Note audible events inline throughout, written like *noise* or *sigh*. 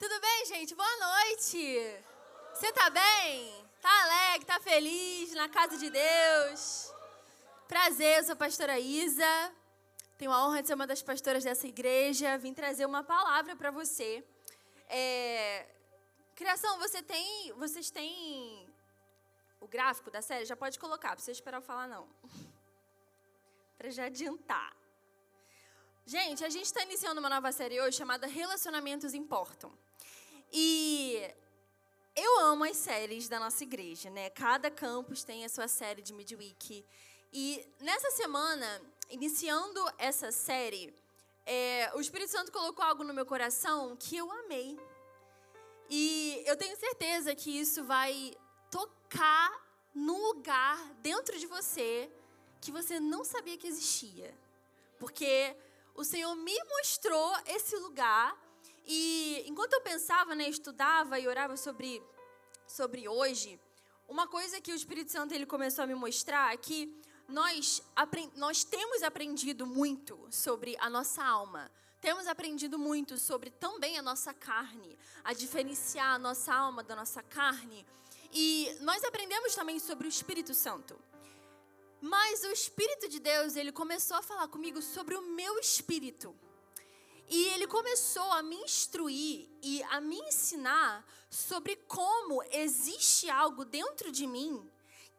Tudo bem, gente? Boa noite. Você tá bem? Tá alegre, tá feliz na casa de Deus? Prazer, eu sou a pastora Isa. Tenho a honra de ser uma das pastoras dessa igreja. Vim trazer uma palavra para você. É... Criação, você tem, vocês têm o gráfico da série? Já pode colocar, não precisa esperar eu falar não. *laughs* para já adiantar. Gente, a gente está iniciando uma nova série hoje chamada Relacionamentos Importam. E eu amo as séries da nossa igreja, né? Cada campus tem a sua série de midweek. E nessa semana, iniciando essa série, é, o Espírito Santo colocou algo no meu coração que eu amei. E eu tenho certeza que isso vai tocar num lugar dentro de você que você não sabia que existia. Porque o Senhor me mostrou esse lugar e enquanto eu pensava, né, estudava e orava sobre, sobre hoje, uma coisa que o Espírito Santo ele começou a me mostrar é que nós, nós temos aprendido muito sobre a nossa alma. Temos aprendido muito sobre também a nossa carne, a diferenciar a nossa alma da nossa carne. E nós aprendemos também sobre o Espírito Santo. Mas o Espírito de Deus, ele começou a falar comigo sobre o meu espírito. E ele começou a me instruir e a me ensinar sobre como existe algo dentro de mim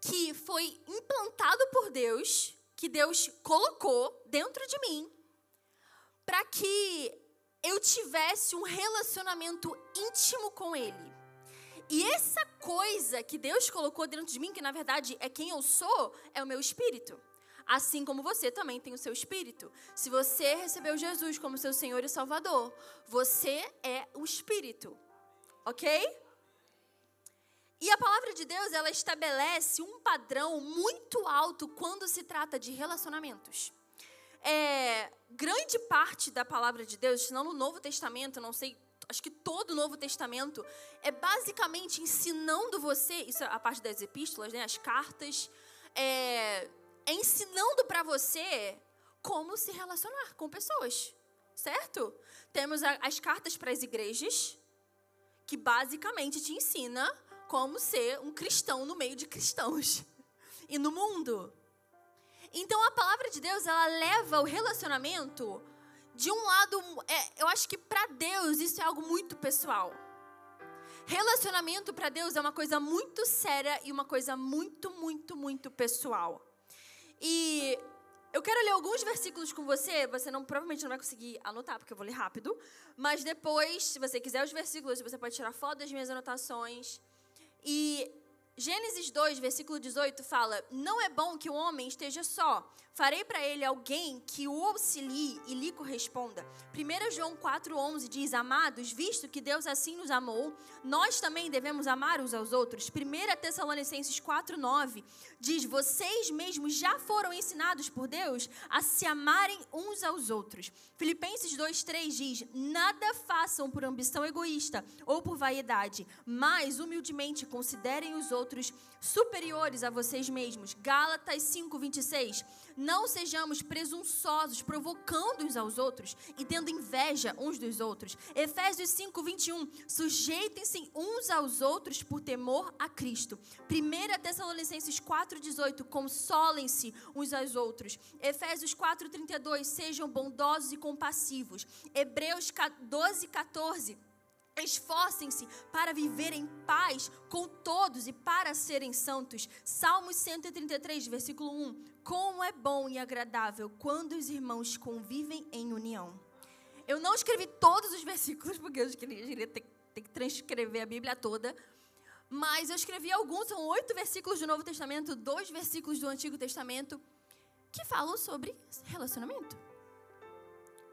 que foi implantado por Deus, que Deus colocou dentro de mim, para que eu tivesse um relacionamento íntimo com Ele. E essa coisa que Deus colocou dentro de mim, que na verdade é quem eu sou, é o meu espírito. Assim como você também tem o seu espírito. Se você recebeu Jesus como seu Senhor e Salvador, você é o espírito. Ok? E a palavra de Deus, ela estabelece um padrão muito alto quando se trata de relacionamentos. É, grande parte da palavra de Deus, não no Novo Testamento, não sei acho que todo o Novo Testamento é basicamente ensinando você, isso é a parte das epístolas, né, as cartas, é, é ensinando para você como se relacionar com pessoas, certo? Temos a, as cartas para as igrejas, que basicamente te ensina como ser um cristão no meio de cristãos *laughs* e no mundo. Então a palavra de Deus ela leva o relacionamento de um lado, é, eu acho que para Deus isso é algo muito pessoal. Relacionamento para Deus é uma coisa muito séria e uma coisa muito, muito, muito pessoal. E eu quero ler alguns versículos com você. Você não provavelmente não vai conseguir anotar porque eu vou ler rápido, mas depois, se você quiser os versículos, você pode tirar foto das minhas anotações. E Gênesis 2, versículo 18 fala: Não é bom que o homem esteja só. Farei para ele alguém que o auxilie e lhe corresponda. 1 João 4,11 diz: Amados, visto que Deus assim nos amou, nós também devemos amar uns aos outros. 1 Tessalonicenses 4,9 diz: Vocês mesmos já foram ensinados por Deus a se amarem uns aos outros. Filipenses 2,3 diz: Nada façam por ambição egoísta ou por vaidade, mas humildemente considerem os outros superiores a vocês mesmos. Gálatas 5:26. Não sejamos presunçosos, provocando uns aos outros e tendo inveja uns dos outros. Efésios 5:21. Sujeitem-se uns aos outros por temor a Cristo. 1 Tessalonicenses 4:18. Consolem-se uns aos outros. Efésios 4:32. Sejam bondosos e compassivos. Hebreus 12:14 Esforcem-se para viver em paz com todos e para serem santos. Salmos 133, versículo 1. Como é bom e agradável quando os irmãos convivem em união. Eu não escrevi todos os versículos, porque eu queria ter, ter que transcrever a Bíblia toda. Mas eu escrevi alguns, são oito versículos do Novo Testamento, dois versículos do Antigo Testamento, que falam sobre relacionamento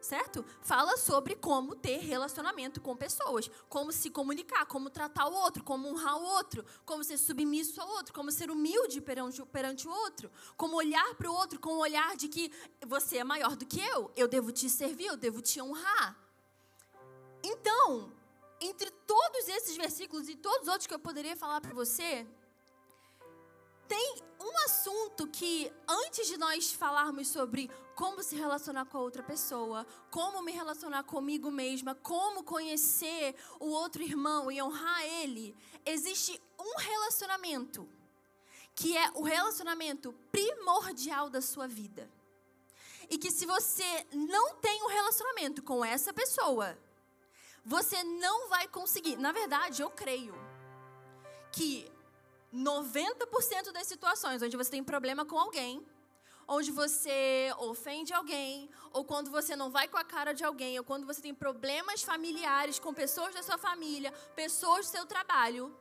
certo? Fala sobre como ter relacionamento com pessoas, como se comunicar, como tratar o outro, como honrar o outro, como ser submisso ao outro, como ser humilde perante, perante o outro, como olhar para o outro com o olhar de que você é maior do que eu, eu devo te servir, eu devo te honrar. Então, entre todos esses versículos e todos os outros que eu poderia falar para você, tem um assunto que, antes de nós falarmos sobre como se relacionar com a outra pessoa, como me relacionar comigo mesma, como conhecer o outro irmão e honrar ele, existe um relacionamento que é o relacionamento primordial da sua vida. E que se você não tem um relacionamento com essa pessoa, você não vai conseguir. Na verdade, eu creio que 90% das situações onde você tem problema com alguém, onde você ofende alguém, ou quando você não vai com a cara de alguém, ou quando você tem problemas familiares com pessoas da sua família, pessoas do seu trabalho.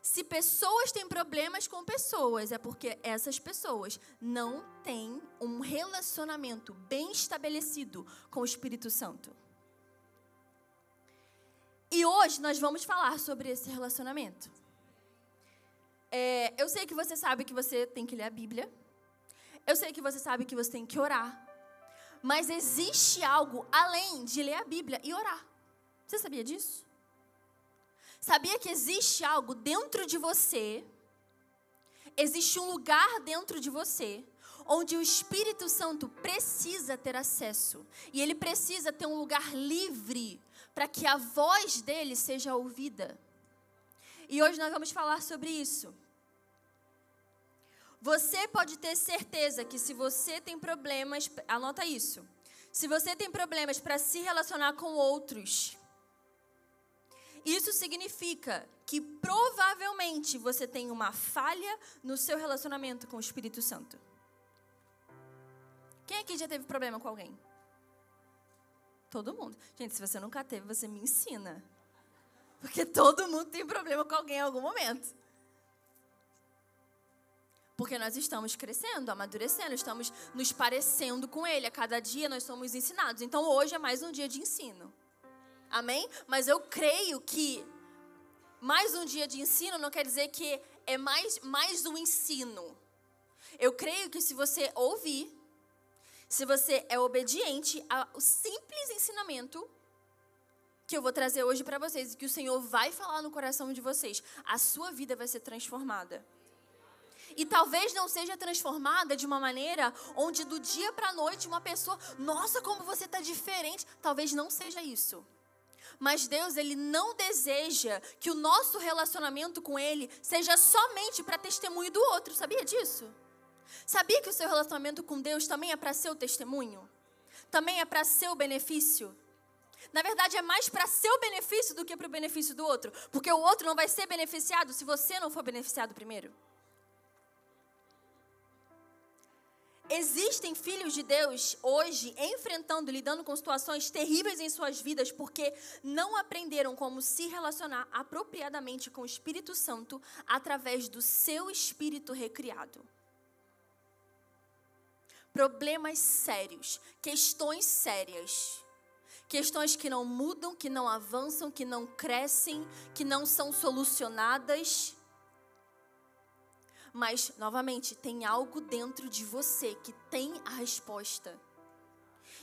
Se pessoas têm problemas com pessoas, é porque essas pessoas não têm um relacionamento bem estabelecido com o Espírito Santo. E hoje nós vamos falar sobre esse relacionamento. É, eu sei que você sabe que você tem que ler a Bíblia. Eu sei que você sabe que você tem que orar. Mas existe algo além de ler a Bíblia e orar. Você sabia disso? Sabia que existe algo dentro de você? Existe um lugar dentro de você onde o Espírito Santo precisa ter acesso. E ele precisa ter um lugar livre para que a voz dele seja ouvida. E hoje nós vamos falar sobre isso. Você pode ter certeza que se você tem problemas, anota isso. Se você tem problemas para se relacionar com outros, isso significa que provavelmente você tem uma falha no seu relacionamento com o Espírito Santo. Quem aqui já teve problema com alguém? Todo mundo. Gente, se você nunca teve, você me ensina. Porque todo mundo tem problema com alguém em algum momento. Porque nós estamos crescendo, amadurecendo, estamos nos parecendo com Ele. A cada dia nós somos ensinados. Então hoje é mais um dia de ensino. Amém? Mas eu creio que mais um dia de ensino não quer dizer que é mais, mais um ensino. Eu creio que se você ouvir, se você é obediente ao simples ensinamento que eu vou trazer hoje para vocês e que o Senhor vai falar no coração de vocês, a sua vida vai ser transformada. E talvez não seja transformada de uma maneira onde do dia para a noite uma pessoa, nossa, como você está diferente. Talvez não seja isso. Mas Deus, ele não deseja que o nosso relacionamento com ele seja somente para testemunho do outro. Sabia disso? Sabia que o seu relacionamento com Deus também é para seu testemunho? Também é para seu benefício? Na verdade, é mais para seu benefício do que para o benefício do outro. Porque o outro não vai ser beneficiado se você não for beneficiado primeiro. Existem filhos de Deus hoje enfrentando, lidando com situações terríveis em suas vidas porque não aprenderam como se relacionar apropriadamente com o Espírito Santo através do seu espírito recriado. Problemas sérios, questões sérias Questões que não mudam, que não avançam, que não crescem, que não são solucionadas. Mas, novamente, tem algo dentro de você que tem a resposta.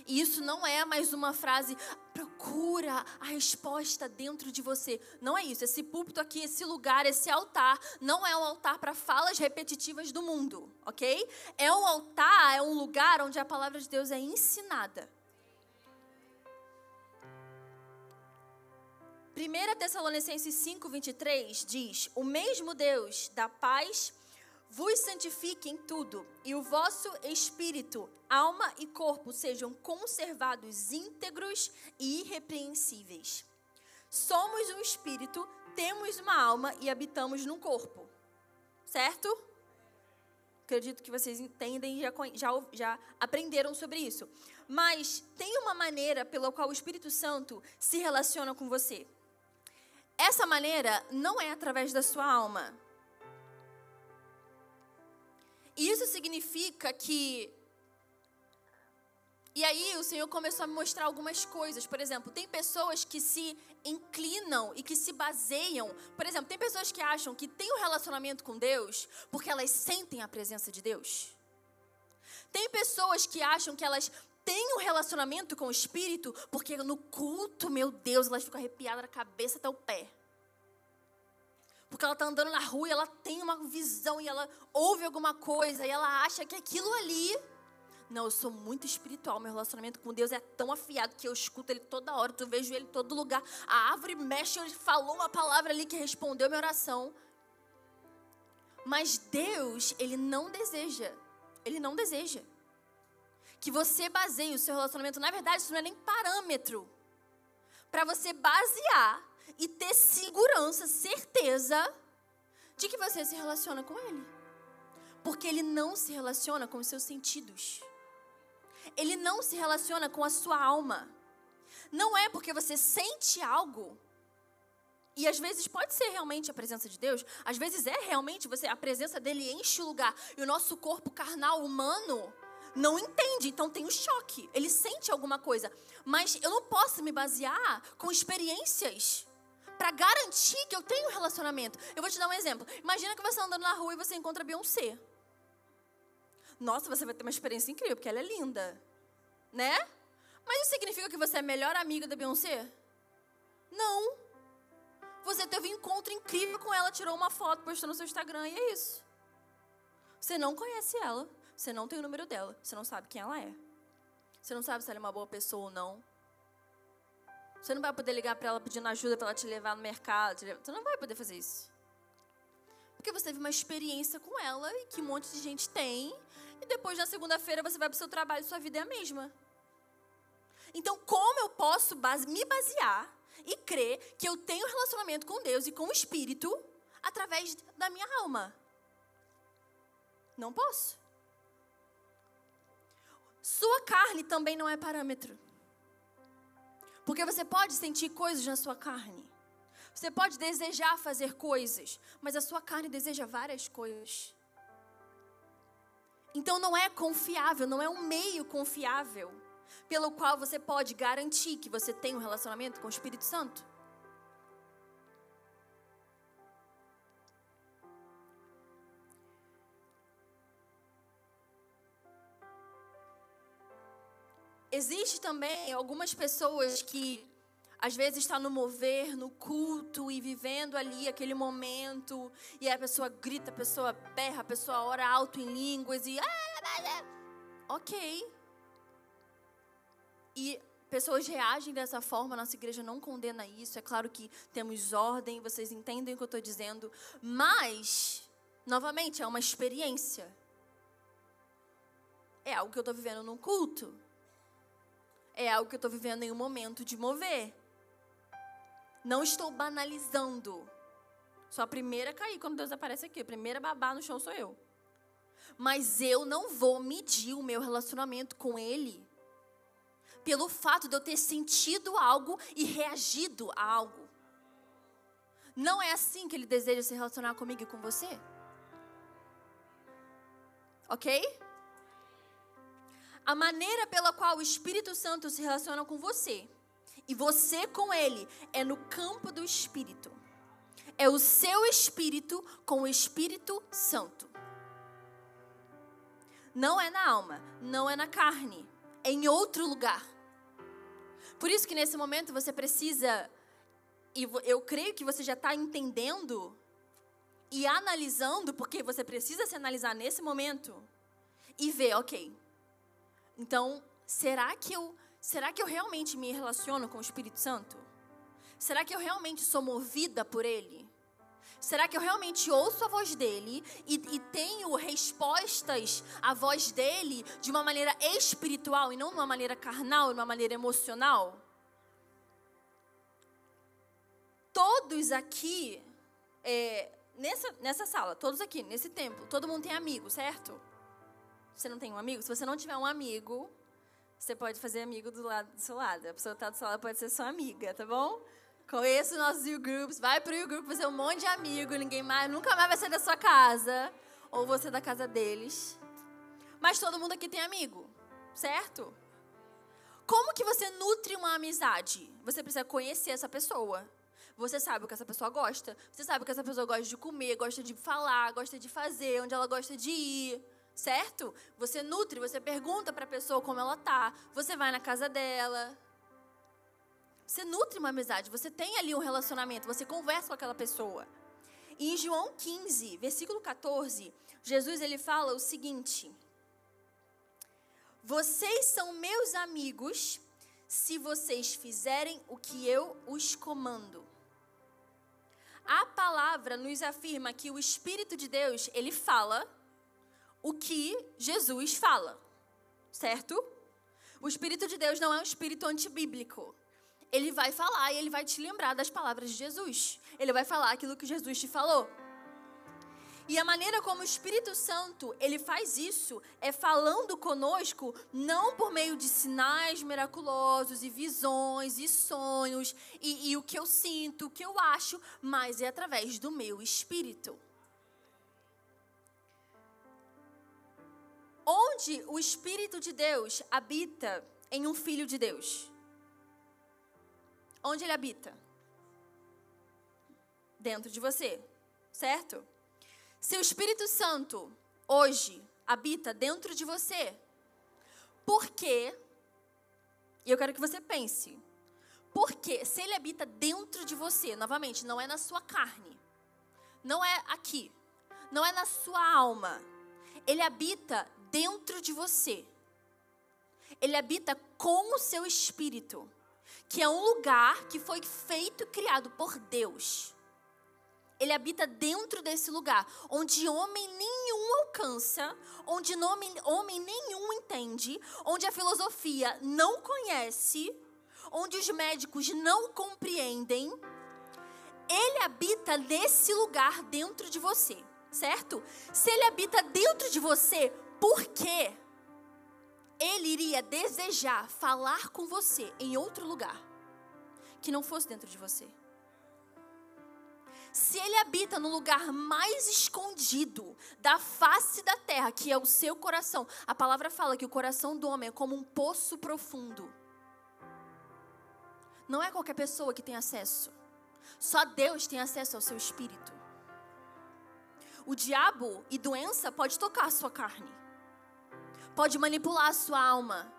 E isso não é mais uma frase, procura a resposta dentro de você. Não é isso. Esse púlpito aqui, esse lugar, esse altar, não é um altar para falas repetitivas do mundo, ok? É um altar, é um lugar onde a palavra de Deus é ensinada. 1 Tessalonicenses 5, 23 diz: O mesmo Deus da paz vos santifique em tudo, e o vosso espírito, alma e corpo sejam conservados íntegros e irrepreensíveis. Somos um espírito, temos uma alma e habitamos num corpo. Certo? Acredito que vocês entendem e já, já, já aprenderam sobre isso. Mas tem uma maneira pela qual o Espírito Santo se relaciona com você. Essa maneira não é através da sua alma. Isso significa que. E aí o Senhor começou a me mostrar algumas coisas. Por exemplo, tem pessoas que se inclinam e que se baseiam. Por exemplo, tem pessoas que acham que tem um relacionamento com Deus porque elas sentem a presença de Deus. Tem pessoas que acham que elas tem um relacionamento com o Espírito, porque no culto, meu Deus, elas ficam arrepiadas da cabeça até o pé. Porque ela está andando na rua e ela tem uma visão e ela ouve alguma coisa e ela acha que aquilo ali, Não, eu sou muito espiritual. Meu relacionamento com Deus é tão afiado que eu escuto Ele toda hora, eu vejo Ele em todo lugar. A árvore mexe, Ele falou uma palavra ali que respondeu minha oração. Mas Deus, Ele não deseja. Ele não deseja. Que você baseie o seu relacionamento. Na verdade, isso não é nem parâmetro. Para você basear e ter segurança, certeza de que você se relaciona com Ele. Porque Ele não se relaciona com os seus sentidos. Ele não se relaciona com a sua alma. Não é porque você sente algo. E às vezes pode ser realmente a presença de Deus, às vezes é realmente você a presença dele enche o lugar e o nosso corpo carnal humano não entende, então tem um choque. Ele sente alguma coisa, mas eu não posso me basear com experiências para garantir que eu tenho um relacionamento. Eu vou te dar um exemplo. Imagina que você está andando na rua e você encontra Beyoncé. Nossa, você vai ter uma experiência incrível, porque ela é linda. Né? Mas isso significa que você é melhor amiga da Beyoncé? Não. Você teve um encontro incrível com ela, tirou uma foto, postou no seu Instagram e é isso. Você não conhece ela, você não tem o número dela, você não sabe quem ela é. Você não sabe se ela é uma boa pessoa ou não. Você não vai poder ligar para ela pedindo ajuda para ela te levar no mercado. Você não vai poder fazer isso. Porque você teve uma experiência com ela e que um monte de gente tem. E depois, na segunda-feira, você vai para o seu trabalho e sua vida é a mesma. Então, como eu posso base, me basear e crer que eu tenho um relacionamento com Deus e com o Espírito através da minha alma? Não posso. Sua carne também não é parâmetro. Porque você pode sentir coisas na sua carne. Você pode desejar fazer coisas, mas a sua carne deseja várias coisas. Então não é confiável, não é um meio confiável pelo qual você pode garantir que você tem um relacionamento com o Espírito Santo. Existe também algumas pessoas que às vezes está no mover, no culto e vivendo ali aquele momento, e a pessoa grita, a pessoa berra, a pessoa ora alto em línguas e OK. E pessoas reagem dessa forma, nossa igreja não condena isso. É claro que temos ordem, vocês entendem o que eu estou dizendo, mas novamente é uma experiência. É algo que eu estou vivendo num culto é algo que eu estou vivendo em um momento de mover. Não estou banalizando. Sou a primeira a cair quando Deus aparece aqui. A primeira a babar no chão sou eu. Mas eu não vou medir o meu relacionamento com Ele pelo fato de eu ter sentido algo e reagido a algo. Não é assim que Ele deseja se relacionar comigo e com você. Ok? A maneira pela qual o Espírito Santo se relaciona com você e você com ele é no campo do Espírito. É o seu espírito com o Espírito Santo. Não é na alma, não é na carne, é em outro lugar. Por isso que nesse momento você precisa, e eu creio que você já está entendendo e analisando, porque você precisa se analisar nesse momento e ver, ok, então, será que eu, será que eu realmente me relaciono com o Espírito Santo? Será que eu realmente sou movida por ele? Será que eu realmente ouço a voz dele e, e, tenho respostas à voz dele de uma maneira espiritual e não de uma maneira carnal, de uma maneira emocional? Todos aqui, é, nessa, nessa sala, todos aqui, nesse templo, todo mundo tem amigo, certo? Você não tem um amigo? Se você não tiver um amigo, você pode fazer amigo do lado do seu lado. A pessoa que está do seu lado pode ser sua amiga, tá bom? Conheça os nossos U-Groups, vai para o U-Group fazer um monte de amigo, ninguém mais, nunca mais vai sair da sua casa, ou você da casa deles. Mas todo mundo aqui tem amigo, certo? Como que você nutre uma amizade? Você precisa conhecer essa pessoa. Você sabe o que essa pessoa gosta. Você sabe o que essa pessoa gosta de comer, gosta de falar, gosta de fazer, onde ela gosta de ir certo? Você nutre, você pergunta para a pessoa como ela tá, você vai na casa dela. Você nutre uma amizade, você tem ali um relacionamento, você conversa com aquela pessoa. E em João 15, versículo 14, Jesus ele fala o seguinte: Vocês são meus amigos se vocês fizerem o que eu os comando. A palavra nos afirma que o Espírito de Deus, ele fala o que Jesus fala, certo? O Espírito de Deus não é um espírito antibíblico. Ele vai falar e ele vai te lembrar das palavras de Jesus. Ele vai falar aquilo que Jesus te falou. E a maneira como o Espírito Santo ele faz isso é falando conosco não por meio de sinais miraculosos e visões e sonhos e, e o que eu sinto, o que eu acho, mas é através do meu Espírito. Onde o Espírito de Deus habita em um filho de Deus? Onde ele habita? Dentro de você, certo? Se o Espírito Santo hoje habita dentro de você, por quê? E eu quero que você pense. Porque se ele habita dentro de você, novamente, não é na sua carne, não é aqui, não é na sua alma, ele habita dentro de você. Ele habita com o seu espírito, que é um lugar que foi feito e criado por Deus ele habita dentro desse lugar, onde homem nenhum alcança, onde homem, homem nenhum entende, onde a filosofia não conhece, onde os médicos não compreendem. Ele habita nesse lugar dentro de você, certo? Se ele habita dentro de você, por quê? Ele iria desejar falar com você em outro lugar que não fosse dentro de você. Se ele habita no lugar mais escondido da face da terra, que é o seu coração, a palavra fala que o coração do homem é como um poço profundo. Não é qualquer pessoa que tem acesso. Só Deus tem acesso ao seu espírito. O diabo e doença pode tocar a sua carne. Pode manipular a sua alma,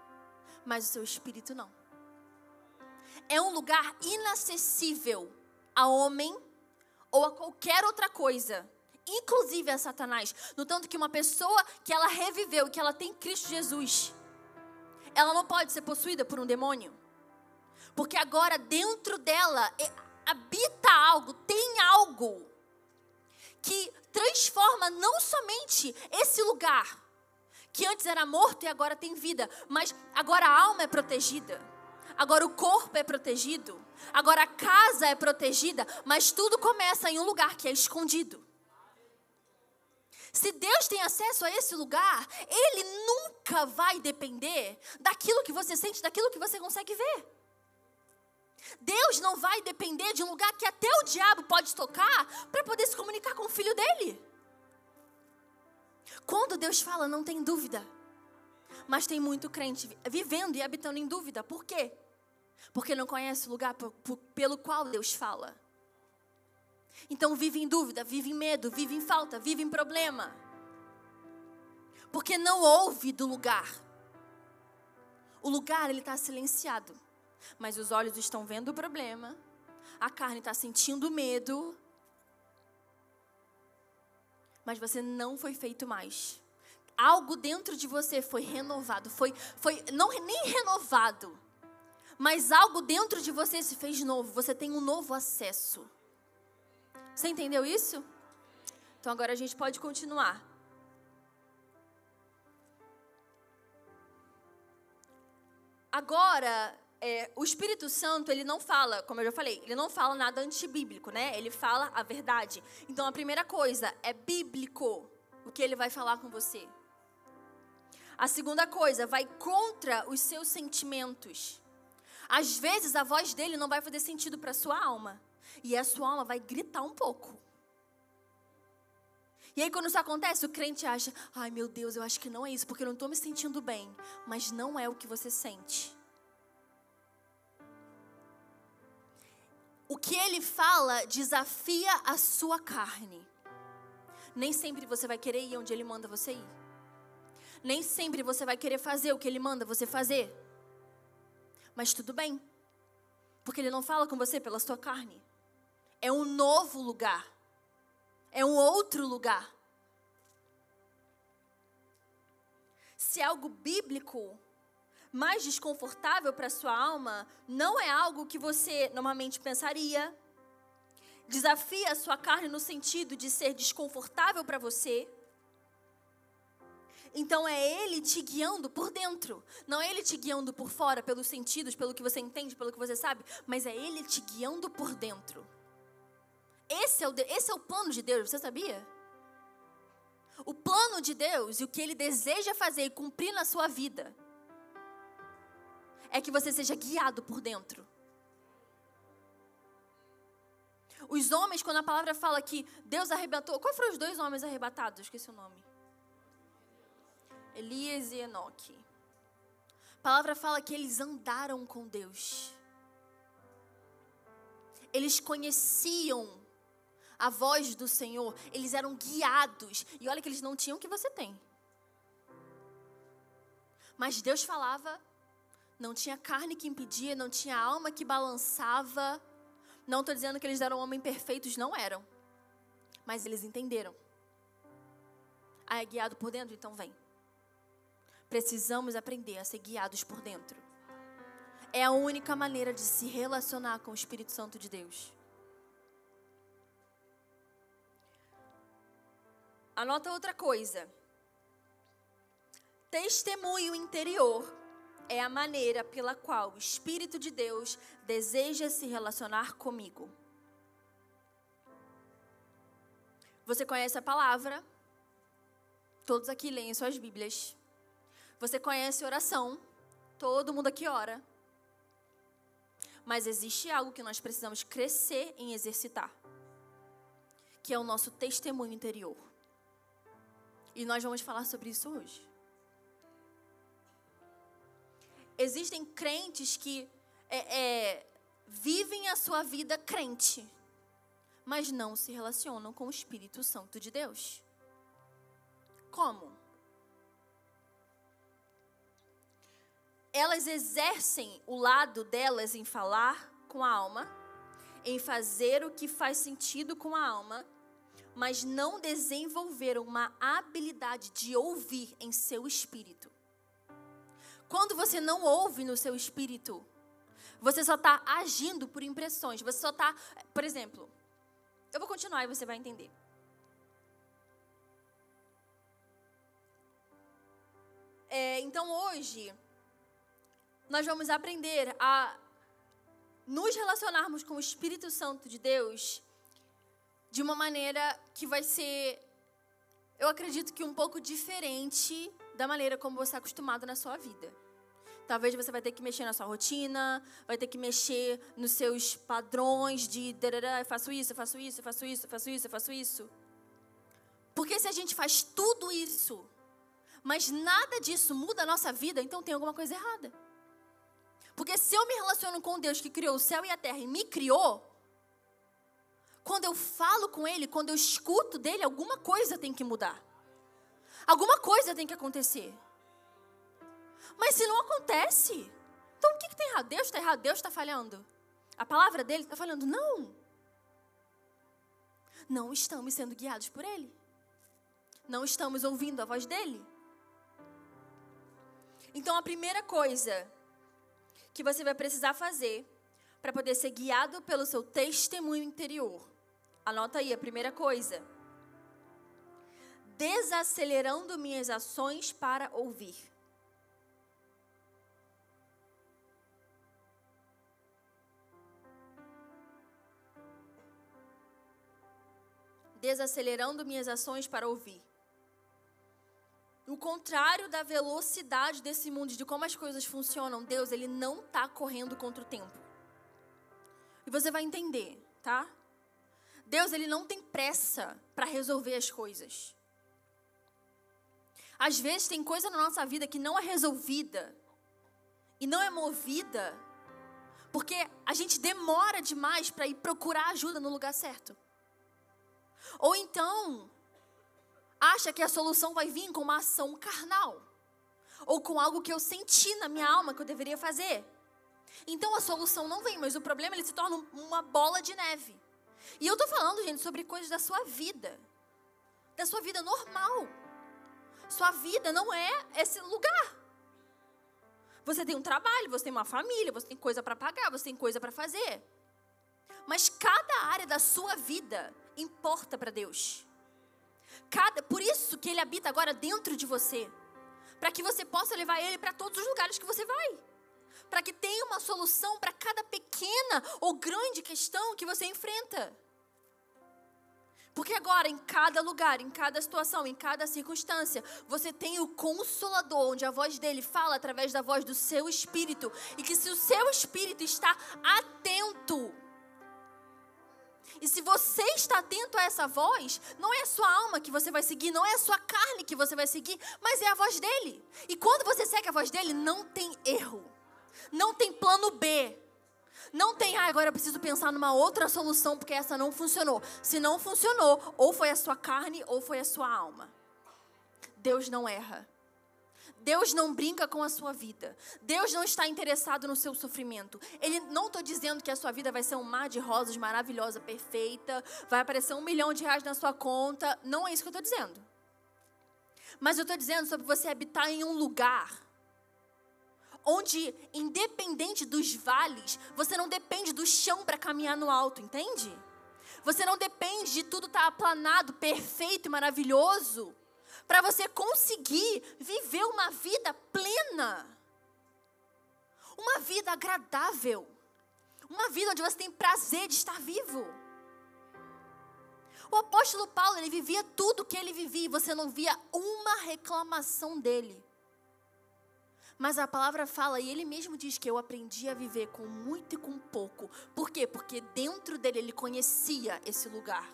mas o seu espírito não. É um lugar inacessível a homem ou a qualquer outra coisa, inclusive a Satanás. No tanto que uma pessoa que ela reviveu, que ela tem Cristo Jesus, ela não pode ser possuída por um demônio. Porque agora dentro dela é, habita algo, tem algo que transforma não somente esse lugar que antes era morto e agora tem vida, mas agora a alma é protegida. Agora o corpo é protegido. Agora a casa é protegida, mas tudo começa em um lugar que é escondido. Se Deus tem acesso a esse lugar, Ele nunca vai depender daquilo que você sente, daquilo que você consegue ver. Deus não vai depender de um lugar que até o diabo pode tocar para poder se comunicar com o filho dele. Quando Deus fala, não tem dúvida. Mas tem muito crente vivendo e habitando em dúvida. Por quê? porque não conhece o lugar pelo qual Deus fala. Então vive em dúvida, vive em medo, vive em falta, vive em problema. Porque não ouve do lugar. O lugar ele está silenciado, mas os olhos estão vendo o problema, a carne está sentindo medo, mas você não foi feito mais. Algo dentro de você foi renovado, foi, foi não nem renovado, mas algo dentro de você se fez novo, você tem um novo acesso. Você entendeu isso? Então agora a gente pode continuar. Agora, é, o Espírito Santo, ele não fala, como eu já falei, ele não fala nada antibíblico, né? Ele fala a verdade. Então a primeira coisa é bíblico o que ele vai falar com você. A segunda coisa, vai contra os seus sentimentos. Às vezes a voz dele não vai fazer sentido para sua alma. E a sua alma vai gritar um pouco. E aí, quando isso acontece, o crente acha: ai meu Deus, eu acho que não é isso, porque eu não estou me sentindo bem. Mas não é o que você sente. O que ele fala desafia a sua carne. Nem sempre você vai querer ir onde ele manda você ir. Nem sempre você vai querer fazer o que ele manda você fazer. Mas tudo bem. Porque ele não fala com você pela sua carne. É um novo lugar. É um outro lugar. se é algo bíblico, mais desconfortável para sua alma, não é algo que você normalmente pensaria. Desafia a sua carne no sentido de ser desconfortável para você. Então é ele te guiando por dentro. Não é ele te guiando por fora, pelos sentidos, pelo que você entende, pelo que você sabe, mas é ele te guiando por dentro. Esse é o, esse é o plano de Deus, você sabia? O plano de Deus e o que ele deseja fazer e cumprir na sua vida é que você seja guiado por dentro. Os homens, quando a palavra fala que Deus arrebatou. Qual foram os dois homens arrebatados? Esqueci o nome. Elias e Enoque. A palavra fala que eles andaram com Deus. Eles conheciam a voz do Senhor, eles eram guiados. E olha que eles não tinham o que você tem. Mas Deus falava não tinha carne que impedia, não tinha alma que balançava. Não estou dizendo que eles eram homens perfeitos, não eram. Mas eles entenderam. Ah, é guiado por dentro? Então vem. Precisamos aprender a ser guiados por dentro. É a única maneira de se relacionar com o Espírito Santo de Deus. Anota outra coisa. Testemunho interior é a maneira pela qual o Espírito de Deus deseja se relacionar comigo. Você conhece a palavra? Todos aqui leem suas Bíblias. Você conhece oração? Todo mundo aqui ora. Mas existe algo que nós precisamos crescer em exercitar, que é o nosso testemunho interior. E nós vamos falar sobre isso hoje. Existem crentes que é, é, vivem a sua vida crente, mas não se relacionam com o Espírito Santo de Deus. Como? Elas exercem o lado delas em falar com a alma, em fazer o que faz sentido com a alma, mas não desenvolveram uma habilidade de ouvir em seu espírito. Quando você não ouve no seu espírito, você só está agindo por impressões. Você só está. Por exemplo, eu vou continuar e você vai entender. É, então hoje, nós vamos aprender a nos relacionarmos com o Espírito Santo de Deus de uma maneira que vai ser, eu acredito que um pouco diferente da maneira como você é acostumado na sua vida. Talvez você vai ter que mexer na sua rotina, vai ter que mexer nos seus padrões de eu faço isso, eu faço isso, eu faço isso, eu faço isso, eu faço isso. Porque se a gente faz tudo isso, mas nada disso muda a nossa vida, então tem alguma coisa errada. Porque se eu me relaciono com Deus que criou o céu e a terra e me criou, quando eu falo com Ele, quando eu escuto dele, alguma coisa tem que mudar. Alguma coisa tem que acontecer. Mas se não acontece, então o que, que tem errado? Deus está errado? Deus está falhando? A palavra dele está falhando? Não. Não estamos sendo guiados por ele. Não estamos ouvindo a voz dele. Então a primeira coisa que você vai precisar fazer para poder ser guiado pelo seu testemunho interior. Anota aí a primeira coisa desacelerando minhas ações para ouvir. Desacelerando minhas ações para ouvir. O contrário da velocidade desse mundo, de como as coisas funcionam, Deus, ele não está correndo contra o tempo. E você vai entender, tá? Deus, ele não tem pressa para resolver as coisas. Às vezes tem coisa na nossa vida que não é resolvida e não é movida porque a gente demora demais para ir procurar ajuda no lugar certo. Ou então acha que a solução vai vir com uma ação carnal ou com algo que eu senti na minha alma que eu deveria fazer. Então a solução não vem, mas o problema ele se torna uma bola de neve. E eu tô falando, gente, sobre coisas da sua vida, da sua vida normal. Sua vida não é esse lugar. Você tem um trabalho, você tem uma família, você tem coisa para pagar, você tem coisa para fazer. Mas cada área da sua vida importa para Deus. Cada, por isso que ele habita agora dentro de você, para que você possa levar ele para todos os lugares que você vai. Para que tenha uma solução para cada pequena ou grande questão que você enfrenta. Porque agora, em cada lugar, em cada situação, em cada circunstância, você tem o consolador, onde a voz dele fala através da voz do seu espírito. E que se o seu espírito está atento, e se você está atento a essa voz, não é a sua alma que você vai seguir, não é a sua carne que você vai seguir, mas é a voz dele. E quando você segue a voz dele, não tem erro, não tem plano B. Não tem, ah, agora eu preciso pensar numa outra solução porque essa não funcionou. Se não funcionou, ou foi a sua carne ou foi a sua alma. Deus não erra. Deus não brinca com a sua vida. Deus não está interessado no seu sofrimento. Ele não estou dizendo que a sua vida vai ser um mar de rosas maravilhosa, perfeita, vai aparecer um milhão de reais na sua conta. Não é isso que eu estou dizendo. Mas eu estou dizendo sobre você habitar em um lugar onde, independente dos vales, você não depende do chão para caminhar no alto, entende? Você não depende de tudo estar tá aplanado, perfeito e maravilhoso, para você conseguir viver uma vida plena, uma vida agradável, uma vida onde você tem prazer de estar vivo. O apóstolo Paulo, ele vivia tudo que ele vivia e você não via uma reclamação dele. Mas a palavra fala, e ele mesmo diz que eu aprendi a viver com muito e com pouco. Por quê? Porque dentro dele ele conhecia esse lugar.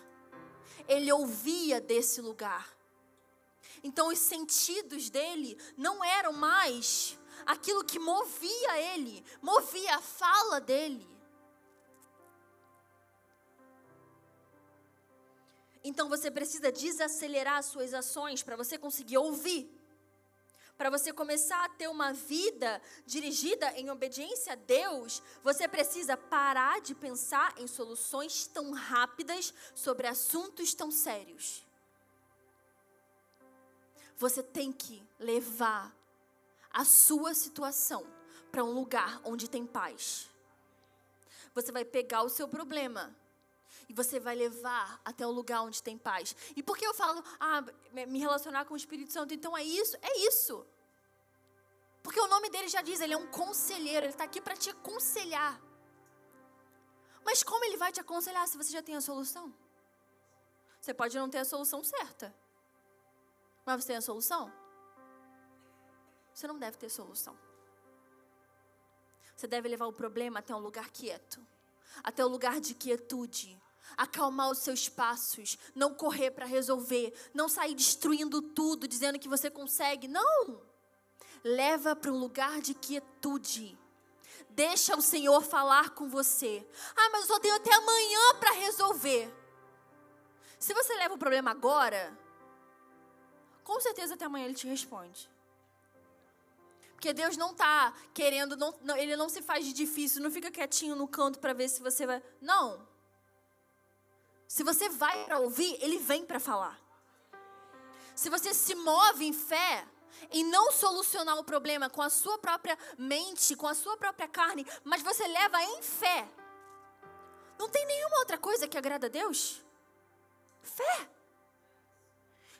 Ele ouvia desse lugar. Então os sentidos dele não eram mais aquilo que movia ele, movia a fala dele. Então você precisa desacelerar as suas ações para você conseguir ouvir para você começar a ter uma vida dirigida em obediência a Deus, você precisa parar de pensar em soluções tão rápidas sobre assuntos tão sérios. Você tem que levar a sua situação para um lugar onde tem paz. Você vai pegar o seu problema e você vai levar até o lugar onde tem paz. E por que eu falo, ah, me relacionar com o Espírito Santo? Então é isso? É isso. Porque o nome dele já diz, ele é um conselheiro, ele está aqui para te aconselhar. Mas como ele vai te aconselhar se você já tem a solução? Você pode não ter a solução certa. Mas você tem a solução? Você não deve ter solução. Você deve levar o problema até um lugar quieto, até um lugar de quietude, acalmar os seus passos, não correr para resolver, não sair destruindo tudo, dizendo que você consegue. Não! Leva para um lugar de quietude. Deixa o Senhor falar com você. Ah, mas eu só tenho até amanhã para resolver. Se você leva o problema agora, com certeza até amanhã ele te responde. Porque Deus não está querendo, não, não, ele não se faz de difícil, não fica quietinho no canto para ver se você vai. Não. Se você vai para ouvir, ele vem para falar. Se você se move em fé, em não solucionar o problema com a sua própria mente, com a sua própria carne, mas você leva em fé. Não tem nenhuma outra coisa que agrada a Deus? Fé.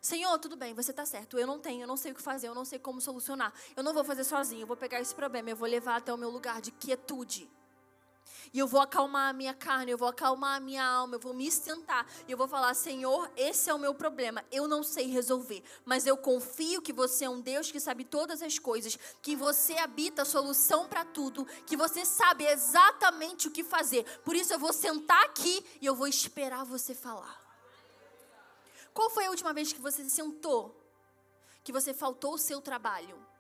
Senhor, tudo bem, você está certo. Eu não tenho, eu não sei o que fazer, eu não sei como solucionar. Eu não vou fazer sozinho, eu vou pegar esse problema, eu vou levar até o meu lugar de quietude. E eu vou acalmar a minha carne, eu vou acalmar a minha alma, eu vou me sentar e eu vou falar: Senhor, esse é o meu problema. Eu não sei resolver, mas eu confio que você é um Deus que sabe todas as coisas, que você habita a solução para tudo, que você sabe exatamente o que fazer. Por isso eu vou sentar aqui e eu vou esperar você falar. Qual foi a última vez que você sentou? Que você faltou o seu trabalho?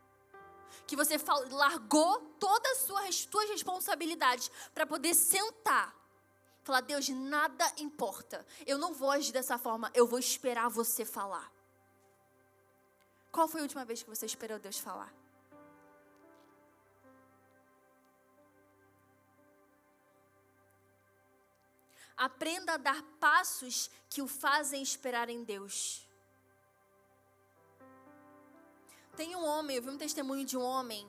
Que você largou todas as suas, suas responsabilidades para poder sentar. Falar, Deus, nada importa. Eu não vou agir dessa forma, eu vou esperar você falar. Qual foi a última vez que você esperou Deus falar? Aprenda a dar passos que o fazem esperar em Deus. Tem um homem, eu vi um testemunho de um homem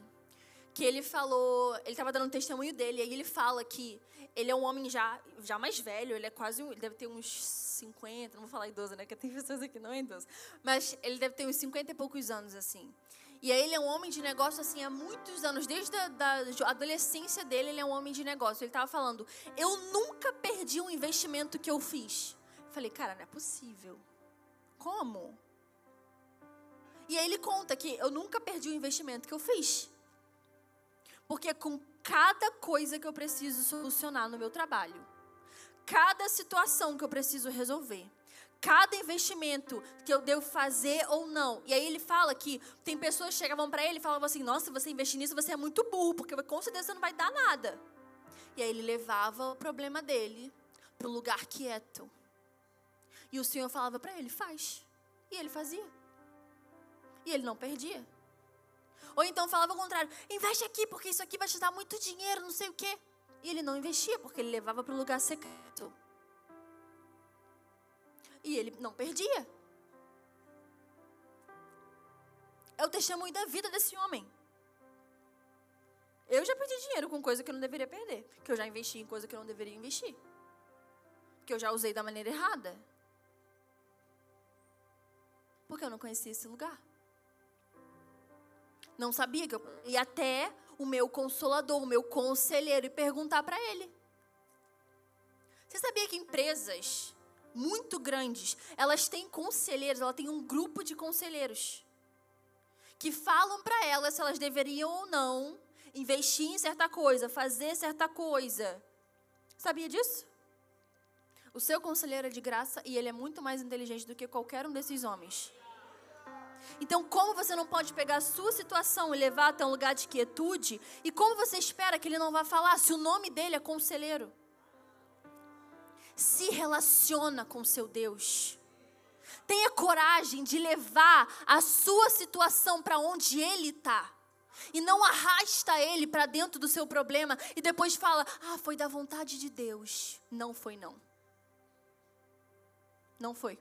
que ele falou, ele estava dando um testemunho dele, e aí ele fala que ele é um homem já, já mais velho, ele é quase, ele deve ter uns 50, não vou falar idoso, né, porque tem pessoas aqui que não é idoso, mas ele deve ter uns 50 e poucos anos, assim. E aí ele é um homem de negócio, assim, há muitos anos, desde a da adolescência dele, ele é um homem de negócio. Ele estava falando, eu nunca perdi um investimento que eu fiz. falei, cara, não é possível. Como? E aí ele conta que eu nunca perdi o investimento que eu fiz. Porque com cada coisa que eu preciso solucionar no meu trabalho, cada situação que eu preciso resolver, cada investimento que eu devo fazer ou não. E aí ele fala que tem pessoas que chegavam para ele e falavam assim: "Nossa, você investir nisso, você é muito burro, porque com certeza não vai dar nada". E aí ele levava o problema dele para o lugar quieto. E o Senhor falava para ele: "Faz". E ele fazia. E ele não perdia. Ou então falava o contrário: investe aqui, porque isso aqui vai te dar muito dinheiro, não sei o quê. E ele não investia, porque ele levava para o lugar secreto. E ele não perdia. É o testemunho da vida desse homem. Eu já perdi dinheiro com coisa que eu não deveria perder. Que eu já investi em coisa que eu não deveria investir. Que eu já usei da maneira errada. Porque eu não conhecia esse lugar. Não sabia que eu. E até o meu consolador, o meu conselheiro, e perguntar para ele. Você sabia que empresas muito grandes, elas têm conselheiros, ela tem um grupo de conselheiros que falam para elas se elas deveriam ou não investir em certa coisa, fazer certa coisa. Sabia disso? O seu conselheiro é de graça e ele é muito mais inteligente do que qualquer um desses homens. Então, como você não pode pegar a sua situação e levar até um lugar de quietude? E como você espera que ele não vá falar se o nome dele é conselheiro? Se relaciona com seu Deus. Tenha coragem de levar a sua situação para onde ele está. E não arrasta ele para dentro do seu problema e depois fala: Ah, foi da vontade de Deus. Não foi, não. Não foi.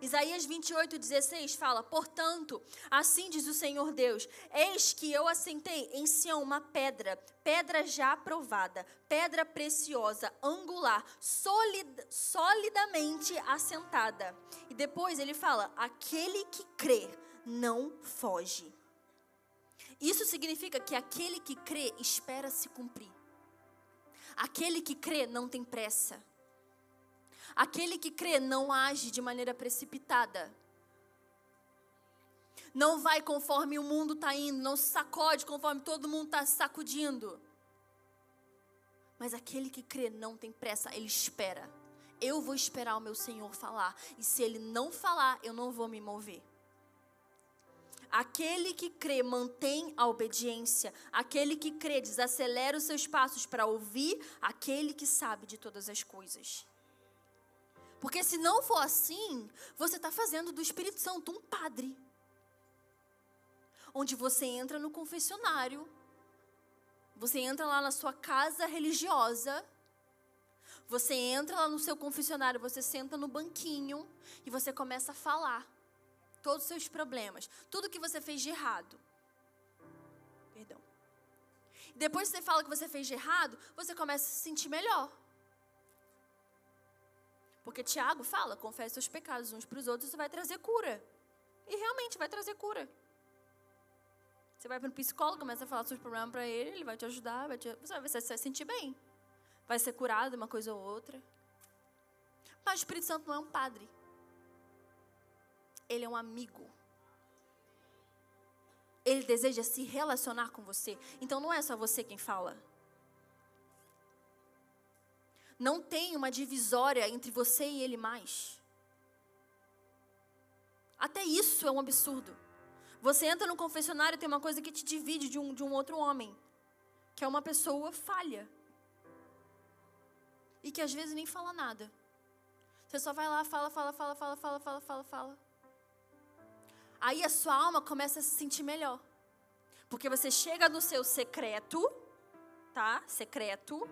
Isaías 28, 16 fala: Portanto, assim diz o Senhor Deus: Eis que eu assentei em Sião uma pedra, pedra já provada, pedra preciosa, angular, solid, solidamente assentada. E depois ele fala: Aquele que crê não foge. Isso significa que aquele que crê espera se cumprir. Aquele que crê não tem pressa. Aquele que crê não age de maneira precipitada. Não vai conforme o mundo está indo, não se sacode conforme todo mundo está sacudindo. Mas aquele que crê não tem pressa, ele espera. Eu vou esperar o meu Senhor falar. E se ele não falar, eu não vou me mover. Aquele que crê mantém a obediência. Aquele que crê desacelera os seus passos para ouvir aquele que sabe de todas as coisas. Porque se não for assim, você está fazendo do Espírito Santo um padre. Onde você entra no confessionário, você entra lá na sua casa religiosa, você entra lá no seu confessionário, você senta no banquinho e você começa a falar todos os seus problemas, tudo que você fez de errado. Perdão. Depois que você fala que você fez de errado, você começa a se sentir melhor. Porque Tiago fala: confesse seus pecados uns para os outros, isso vai trazer cura. E realmente vai trazer cura. Você vai para um psicólogo, começa a falar seus problemas para ele, ele vai te ajudar, vai te, você vai se sentir bem. Vai ser curado de uma coisa ou outra. Mas o Espírito Santo não é um padre. Ele é um amigo. Ele deseja se relacionar com você. Então não é só você quem fala. Não tem uma divisória entre você e ele mais. Até isso é um absurdo. Você entra no confessionário e tem uma coisa que te divide de um, de um outro homem, que é uma pessoa falha. E que às vezes nem fala nada. Você só vai lá, fala, fala, fala, fala, fala, fala, fala, fala. Aí a sua alma começa a se sentir melhor. Porque você chega no seu secreto, tá? Secreto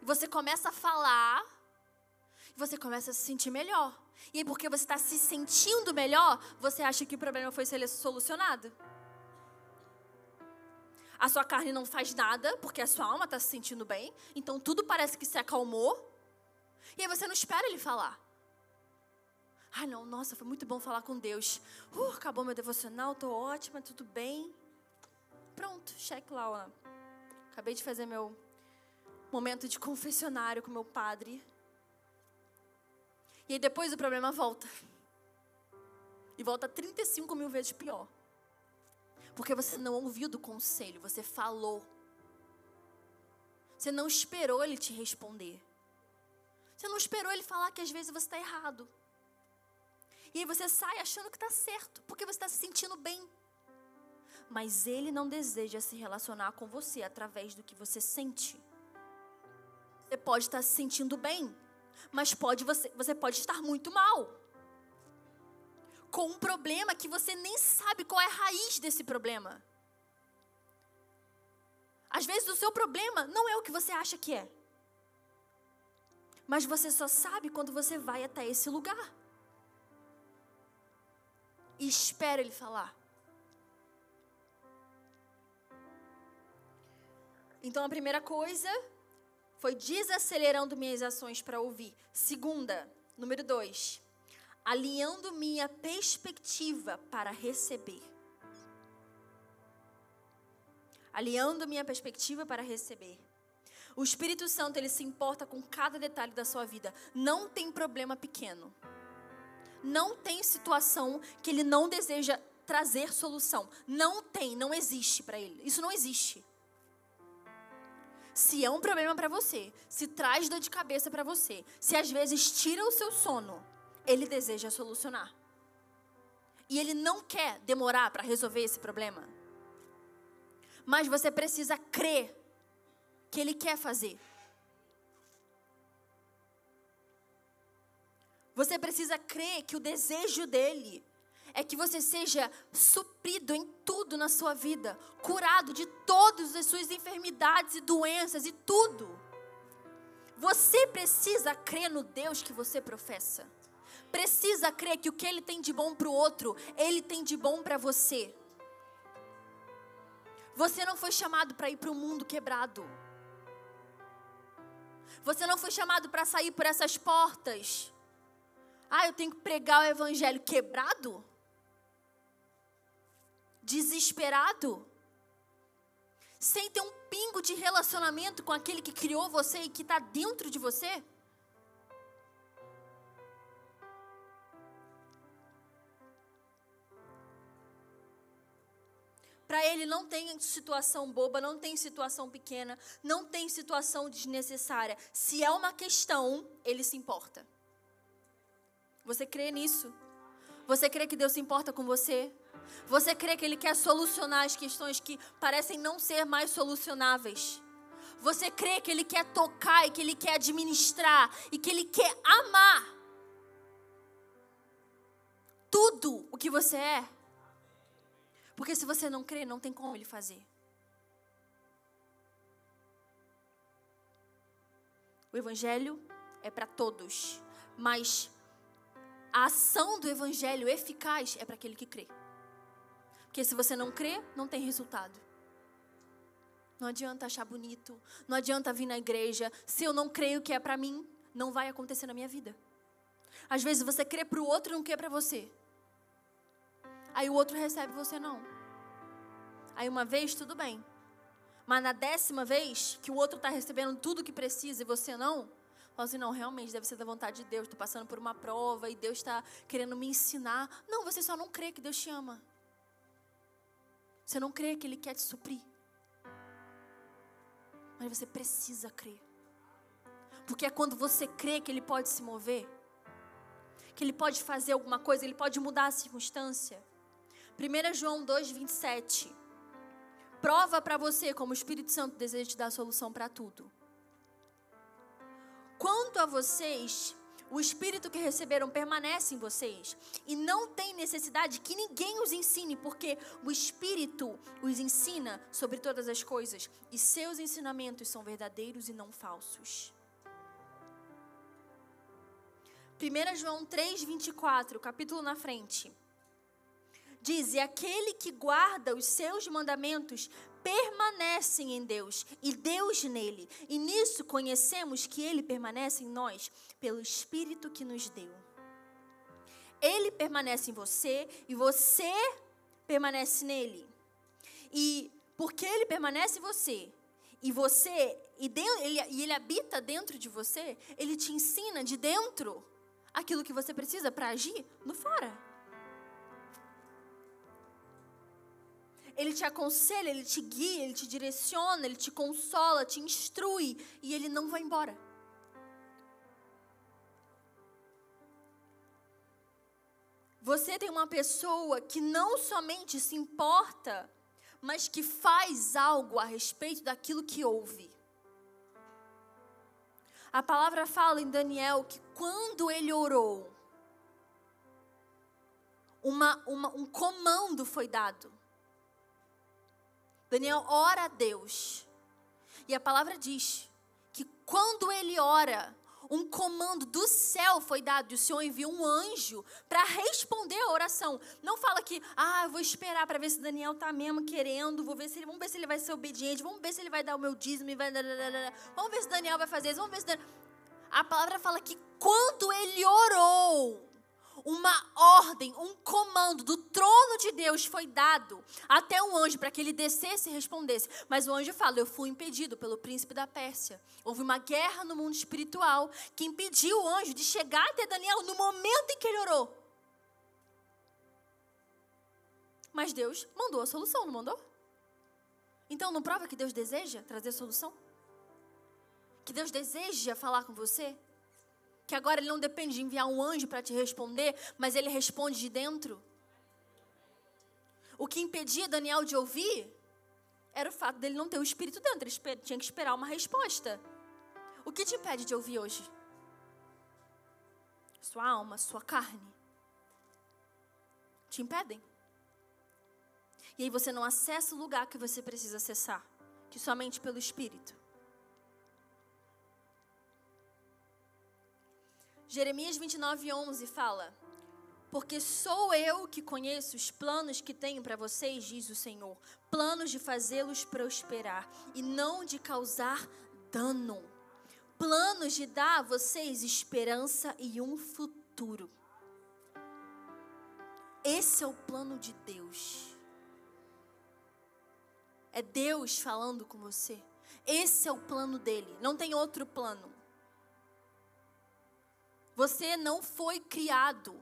e você começa a falar, e você começa a se sentir melhor. E aí, porque você está se sentindo melhor, você acha que o problema foi solucionado. A sua carne não faz nada, porque a sua alma está se sentindo bem. Então tudo parece que se acalmou. E aí você não espera ele falar. Ah, não, nossa, foi muito bom falar com Deus. Uh, acabou meu devocional, tô ótima, tudo bem. Pronto, cheque lá, ó. Acabei de fazer meu momento de confessionário com meu padre. E aí depois o problema volta. E volta 35 mil vezes pior. Porque você não ouviu do conselho, você falou. Você não esperou ele te responder. Você não esperou ele falar que às vezes você está errado. E aí você sai achando que está certo, porque você está se sentindo bem. Mas ele não deseja se relacionar com você através do que você sente. Você pode estar se sentindo bem, mas pode você, você pode estar muito mal. Com um problema que você nem sabe qual é a raiz desse problema. Às vezes o seu problema não é o que você acha que é. Mas você só sabe quando você vai até esse lugar. E espera ele falar. Então a primeira coisa foi desacelerando minhas ações para ouvir. Segunda, número dois, alinhando minha perspectiva para receber. Alinhando minha perspectiva para receber. O Espírito Santo, ele se importa com cada detalhe da sua vida. Não tem problema pequeno. Não tem situação que ele não deseja trazer solução. Não tem, não existe para ele. Isso não existe. Se é um problema para você, se traz dor de cabeça para você, se às vezes tira o seu sono, ele deseja solucionar. E ele não quer demorar para resolver esse problema. Mas você precisa crer que ele quer fazer. Você precisa crer que o desejo dele é que você seja suprido em tudo na sua vida, curado de todas as suas enfermidades e doenças e tudo. Você precisa crer no Deus que você professa. Precisa crer que o que ele tem de bom para o outro, ele tem de bom para você. Você não foi chamado para ir para o mundo quebrado. Você não foi chamado para sair por essas portas. Ah, eu tenho que pregar o evangelho quebrado? Desesperado, sem ter um pingo de relacionamento com aquele que criou você e que está dentro de você? Para ele não tem situação boba, não tem situação pequena, não tem situação desnecessária. Se é uma questão, ele se importa. Você crê nisso? Você crê que Deus se importa com você? Você crê que Ele quer solucionar as questões que parecem não ser mais solucionáveis? Você crê que Ele quer tocar e que Ele quer administrar e que Ele quer amar tudo o que você é? Porque se você não crê, não tem como Ele fazer. O Evangelho é para todos, mas a ação do Evangelho eficaz é para aquele que crê. Porque se você não crê, não tem resultado. Não adianta achar bonito, não adianta vir na igreja. Se eu não creio que é para mim, não vai acontecer na minha vida. Às vezes você crê para o outro e não quer para você. Aí o outro recebe você não. Aí uma vez tudo bem. Mas na décima vez que o outro está recebendo tudo que precisa e você não, fala assim, não, realmente deve ser da vontade de Deus. Estou passando por uma prova e Deus está querendo me ensinar. Não, você só não crê que Deus te ama. Você não crê que Ele quer te suprir. Mas você precisa crer. Porque é quando você crê que Ele pode se mover, que Ele pode fazer alguma coisa, Ele pode mudar a circunstância. 1 João 2, 27. Prova para você como o Espírito Santo deseja te dar a solução para tudo. Quanto a vocês, o Espírito que receberam permanece em vocês e não tem necessidade que ninguém os ensine, porque o Espírito os ensina sobre todas as coisas e seus ensinamentos são verdadeiros e não falsos. 1 João 3, 24, capítulo na frente. Diz: E aquele que guarda os seus mandamentos permanecem em Deus e Deus nele. E nisso conhecemos que ele permanece em nós pelo Espírito que nos deu. Ele permanece em você e você permanece nele. E porque ele permanece em você e você e, ele, e ele habita dentro de você, ele te ensina de dentro aquilo que você precisa para agir no fora. Ele te aconselha, ele te guia, ele te direciona, ele te consola, te instrui e ele não vai embora. Você tem uma pessoa que não somente se importa, mas que faz algo a respeito daquilo que ouve. A palavra fala em Daniel que quando ele orou, uma, uma, um comando foi dado. Daniel ora a Deus. E a palavra diz que quando ele ora, um comando do céu foi dado e o Senhor enviou um anjo para responder a oração. Não fala que, ah, eu vou esperar para ver se Daniel tá mesmo querendo, vou ver se ele, vamos ver se ele vai ser obediente, vamos ver se ele vai dar o meu dízimo, vai, vamos ver se Daniel vai fazer isso, vamos ver se Daniel... A palavra fala que quando ele orou, uma ordem, um comando do trono de Deus foi dado até um anjo para que ele descesse e respondesse. Mas o anjo fala: Eu fui impedido pelo príncipe da Pérsia. Houve uma guerra no mundo espiritual que impediu o anjo de chegar até Daniel no momento em que ele orou. Mas Deus mandou a solução, não mandou? Então não prova que Deus deseja trazer solução? Que Deus deseja falar com você? Que agora ele não depende de enviar um anjo para te responder, mas ele responde de dentro. O que impedia Daniel de ouvir era o fato dele não ter o espírito dentro, ele tinha que esperar uma resposta. O que te impede de ouvir hoje? Sua alma, sua carne. Te impedem. E aí você não acessa o lugar que você precisa acessar, que somente pelo espírito. Jeremias 29, 11 fala: Porque sou eu que conheço os planos que tenho para vocês, diz o Senhor, planos de fazê-los prosperar e não de causar dano, planos de dar a vocês esperança e um futuro. Esse é o plano de Deus. É Deus falando com você. Esse é o plano dele. Não tem outro plano. Você não foi criado.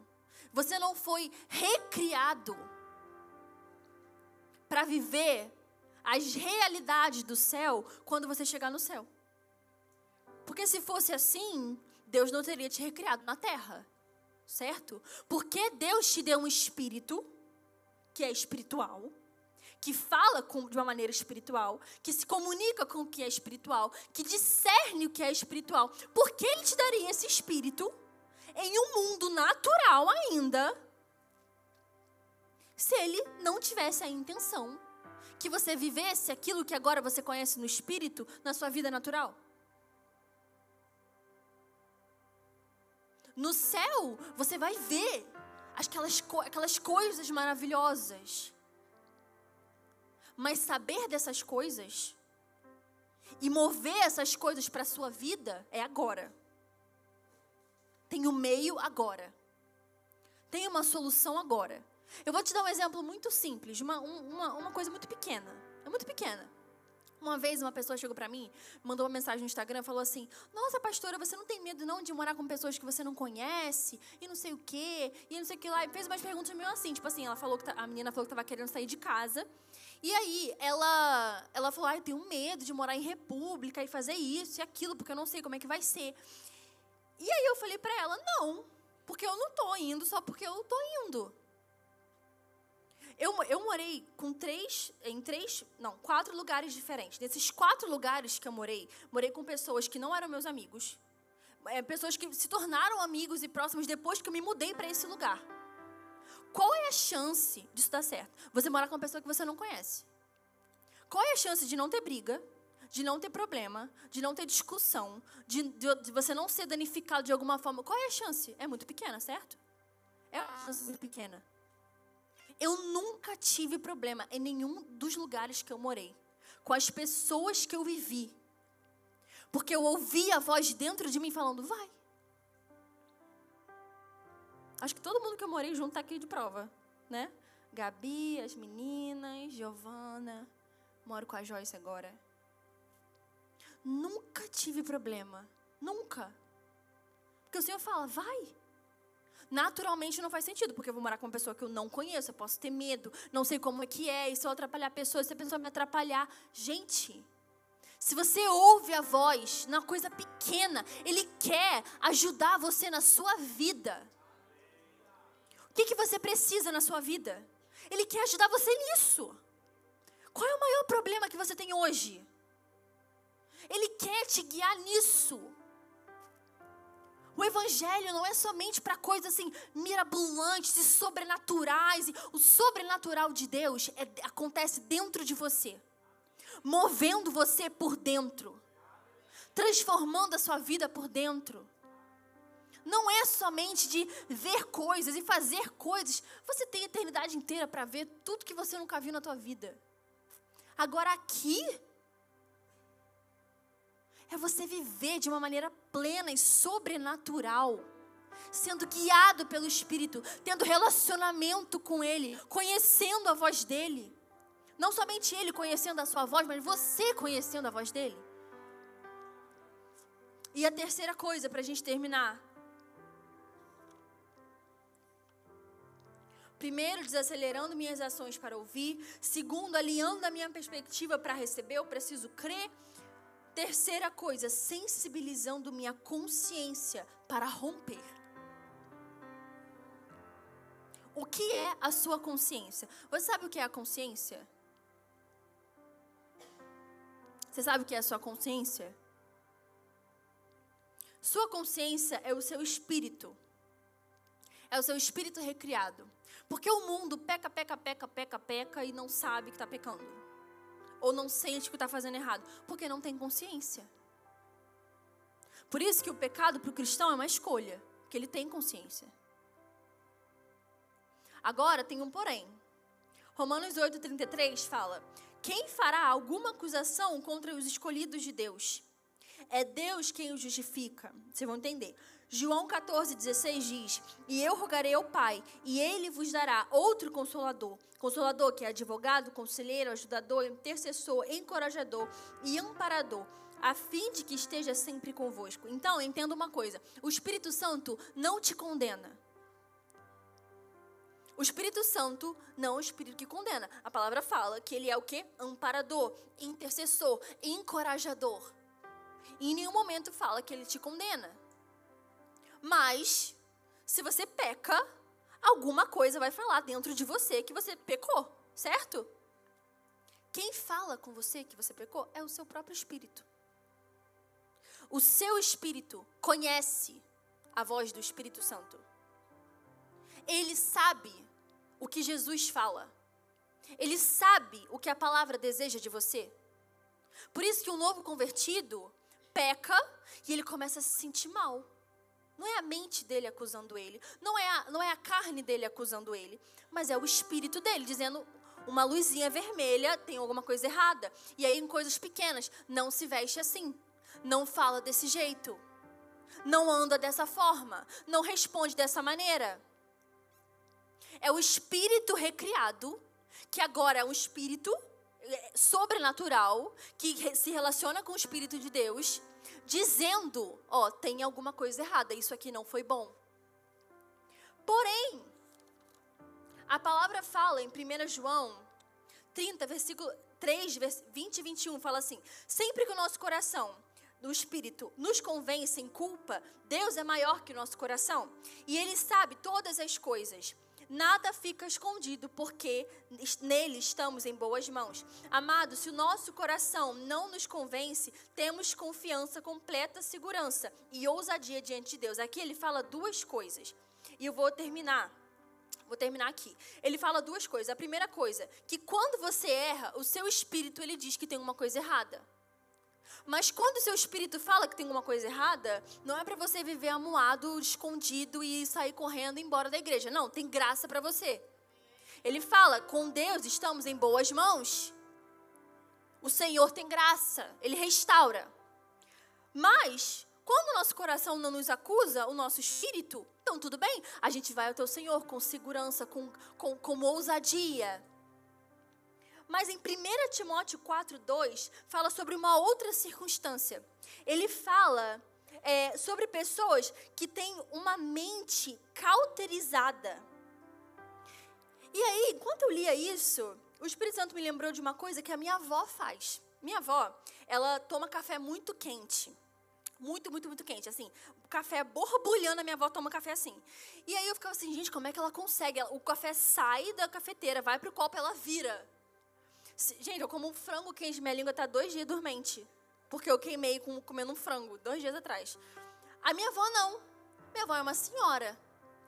Você não foi recriado para viver as realidades do céu quando você chegar no céu. Porque se fosse assim, Deus não teria te recriado na terra, certo? Porque Deus te deu um espírito que é espiritual, que fala com, de uma maneira espiritual, que se comunica com o que é espiritual, que discerne o que é espiritual. Por que Ele te daria esse espírito? Em um mundo natural ainda, se ele não tivesse a intenção que você vivesse aquilo que agora você conhece no espírito na sua vida natural? No céu, você vai ver aquelas, aquelas coisas maravilhosas. Mas saber dessas coisas e mover essas coisas para a sua vida é agora. Tem o meio agora. Tem uma solução agora. Eu vou te dar um exemplo muito simples, uma, uma, uma coisa muito pequena. É muito pequena. Uma vez uma pessoa chegou para mim, mandou uma mensagem no Instagram, falou assim: "Nossa, pastora, você não tem medo não de morar com pessoas que você não conhece e não sei o quê, e não sei o que lá". E fez umas perguntas meio assim, tipo assim, ela falou que tá, a menina falou que estava querendo sair de casa. E aí ela ela falou: "Ai, ah, eu tenho medo de morar em república e fazer isso e aquilo, porque eu não sei como é que vai ser". E aí eu falei para ela: não, porque eu não tô indo só porque eu tô indo. Eu, eu morei com três, em três, não, quatro lugares diferentes. Nesses quatro lugares que eu morei, morei com pessoas que não eram meus amigos, é, pessoas que se tornaram amigos e próximos depois que eu me mudei para esse lugar. Qual é a chance disso dar certo? Você morar com uma pessoa que você não conhece. Qual é a chance de não ter briga, de não ter problema, de não ter discussão, de, de, de, você não ser danificado de alguma forma, qual é a chance? É muito pequena, certo? É uma chance muito pequena. Eu nunca tive problema em nenhum dos lugares que eu morei, com as pessoas que eu vivi, porque eu ouvi a voz dentro de mim falando: vai. Acho que todo mundo que eu morei junto está aqui de prova, né? Gabi, as meninas, Giovana, moro com a Joyce agora. Nunca tive problema. Nunca. Porque o Senhor fala, vai. Naturalmente não faz sentido, porque eu vou morar com uma pessoa que eu não conheço, eu posso ter medo, não sei como é que é, e se eu atrapalhar a pessoa, se a pessoa me atrapalhar. Gente, se você ouve a voz na coisa pequena, Ele quer ajudar você na sua vida. O que, que você precisa na sua vida? Ele quer ajudar você nisso. Qual é o maior problema que você tem hoje? Te guiar nisso. O evangelho não é somente para coisas assim mirabolantes e sobrenaturais. O sobrenatural de Deus é, acontece dentro de você, movendo você por dentro, transformando a sua vida por dentro. Não é somente de ver coisas e fazer coisas. Você tem a eternidade inteira para ver tudo que você nunca viu na tua vida. Agora aqui é você viver de uma maneira plena e sobrenatural, sendo guiado pelo Espírito, tendo relacionamento com Ele, conhecendo a voz dEle. Não somente Ele conhecendo a sua voz, mas você conhecendo a voz dEle. E a terceira coisa, para a gente terminar. Primeiro, desacelerando minhas ações para ouvir. Segundo, alinhando a minha perspectiva para receber. Eu preciso crer Terceira coisa, sensibilizando minha consciência para romper. O que é a sua consciência? Você sabe o que é a consciência? Você sabe o que é a sua consciência? Sua consciência é o seu espírito. É o seu espírito recriado. Porque o mundo peca, peca, peca, peca, peca e não sabe que está pecando ou não sente que está fazendo errado? Porque não tem consciência. Por isso que o pecado para o cristão é uma escolha, que ele tem consciência. Agora tem um porém. Romanos 8,33 fala: Quem fará alguma acusação contra os escolhidos de Deus? É Deus quem os justifica. Vocês vão entender. João 14,16 diz: E eu rogarei ao Pai, e ele vos dará outro consolador. Consolador, que é advogado, conselheiro, ajudador, intercessor, encorajador e amparador, a fim de que esteja sempre convosco. Então, entenda uma coisa: o Espírito Santo não te condena. O Espírito Santo não é o Espírito que condena. A palavra fala que ele é o que? Amparador, intercessor, encorajador. E em nenhum momento fala que ele te condena. Mas, se você peca, alguma coisa vai falar dentro de você que você pecou, certo? Quem fala com você que você pecou é o seu próprio espírito. O seu espírito conhece a voz do Espírito Santo. Ele sabe o que Jesus fala. Ele sabe o que a palavra deseja de você. Por isso que o novo convertido peca e ele começa a se sentir mal. Não é a mente dele acusando ele, não é a, não é a carne dele acusando ele, mas é o espírito dele dizendo uma luzinha vermelha, tem alguma coisa errada. E aí em coisas pequenas, não se veste assim, não fala desse jeito, não anda dessa forma, não responde dessa maneira. É o espírito recriado, que agora é um espírito sobrenatural, que se relaciona com o espírito de Deus dizendo: ó, oh, tem alguma coisa errada, isso aqui não foi bom. Porém, a palavra fala em 1 João 30, versículo 3, 20 e 21, fala assim: sempre que o nosso coração do Espírito nos convence em culpa, Deus é maior que o nosso coração e Ele sabe todas as coisas nada fica escondido, porque nele estamos em boas mãos. Amado, se o nosso coração não nos convence, temos confiança, completa segurança e ousadia diante de Deus. Aqui ele fala duas coisas. E eu vou terminar. Vou terminar aqui. Ele fala duas coisas. A primeira coisa, que quando você erra, o seu espírito ele diz que tem uma coisa errada. Mas quando o seu espírito fala que tem alguma coisa errada, não é para você viver amuado, escondido e sair correndo embora da igreja. Não, tem graça para você. Ele fala: com Deus estamos em boas mãos. O Senhor tem graça, ele restaura. Mas, quando o nosso coração não nos acusa, o nosso espírito, então tudo bem, a gente vai ao teu Senhor com segurança, com, com, com ousadia. Mas em 1 Timóteo 4,2 fala sobre uma outra circunstância. Ele fala é, sobre pessoas que têm uma mente cauterizada. E aí, enquanto eu lia isso, o Espírito Santo me lembrou de uma coisa que a minha avó faz. Minha avó, ela toma café muito quente. Muito, muito, muito quente. Assim, café borbulhando, a minha avó toma café assim. E aí eu ficava assim, gente, como é que ela consegue? O café sai da cafeteira, vai pro copo, ela vira. Gente, eu como um frango quente, minha língua tá dois dias dormente. Porque eu queimei com, comendo um frango, dois dias atrás. A minha avó não. Minha avó é uma senhora.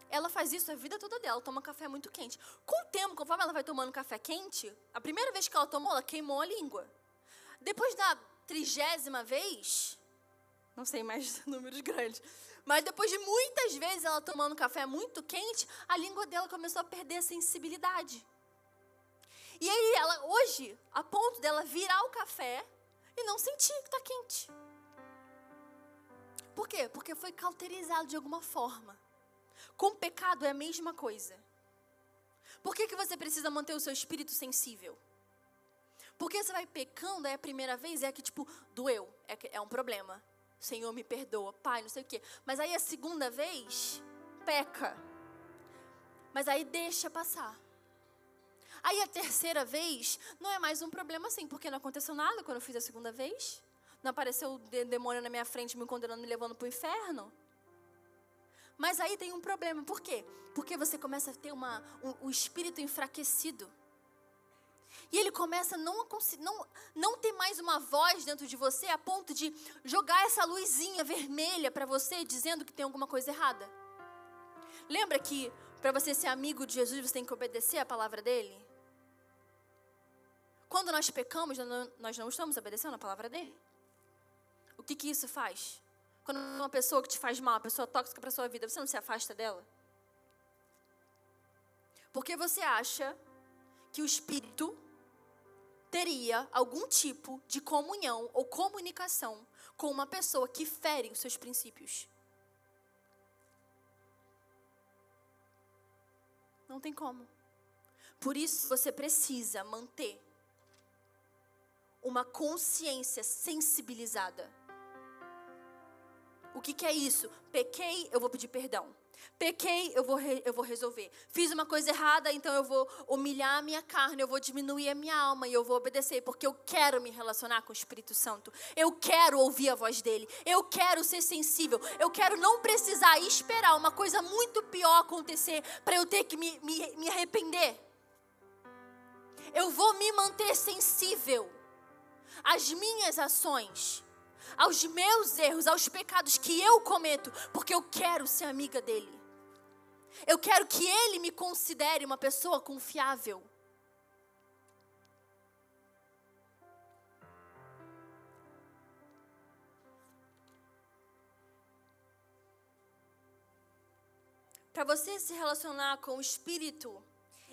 Ela faz isso a vida toda dela, toma café muito quente. Com o tempo, conforme ela vai tomando café quente, a primeira vez que ela tomou, ela queimou a língua. Depois da trigésima vez, não sei mais *laughs* números grandes, mas depois de muitas vezes ela tomando café muito quente, a língua dela começou a perder a sensibilidade. E aí ela, hoje, a ponto dela virar o café e não sentir que está quente. Por quê? Porque foi cauterizado de alguma forma. Com pecado é a mesma coisa. Por que, que você precisa manter o seu espírito sensível? Porque você vai pecando, é a primeira vez, é que tipo, doeu, é, é um problema. Senhor, me perdoa, Pai, não sei o quê. Mas aí a segunda vez, peca. Mas aí deixa passar. Aí a terceira vez não é mais um problema assim, porque não aconteceu nada quando eu fiz a segunda vez. Não apareceu o demônio na minha frente me condenando, me levando para o inferno. Mas aí tem um problema, por quê? Porque você começa a ter uma, um, um espírito enfraquecido. E ele começa a não, não, não ter mais uma voz dentro de você a ponto de jogar essa luzinha vermelha para você dizendo que tem alguma coisa errada. Lembra que para você ser amigo de Jesus você tem que obedecer a palavra dele? Quando nós pecamos, nós não estamos obedecendo a palavra dele. O que, que isso faz? Quando uma pessoa que te faz mal, uma pessoa tóxica para a sua vida, você não se afasta dela? Porque você acha que o Espírito teria algum tipo de comunhão ou comunicação com uma pessoa que fere os seus princípios. Não tem como. Por isso você precisa manter uma consciência sensibilizada. O que, que é isso? Pequei, eu vou pedir perdão. Pequei, eu vou, re, eu vou resolver. Fiz uma coisa errada, então eu vou humilhar a minha carne, eu vou diminuir a minha alma e eu vou obedecer, porque eu quero me relacionar com o Espírito Santo. Eu quero ouvir a voz dele. Eu quero ser sensível. Eu quero não precisar esperar uma coisa muito pior acontecer para eu ter que me, me, me arrepender. Eu vou me manter sensível às minhas ações aos meus erros, aos pecados que eu cometo, porque eu quero ser amiga dele. Eu quero que ele me considere uma pessoa confiável. Para você se relacionar com o Espírito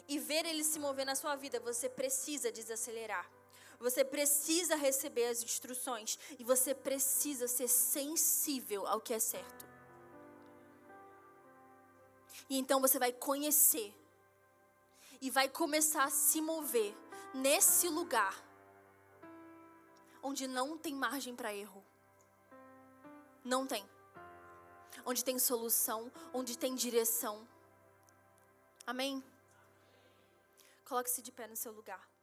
e ver ele se mover na sua vida, você precisa desacelerar. Você precisa receber as instruções e você precisa ser sensível ao que é certo. E então você vai conhecer e vai começar a se mover nesse lugar onde não tem margem para erro. Não tem. Onde tem solução, onde tem direção. Amém? Coloque-se de pé no seu lugar.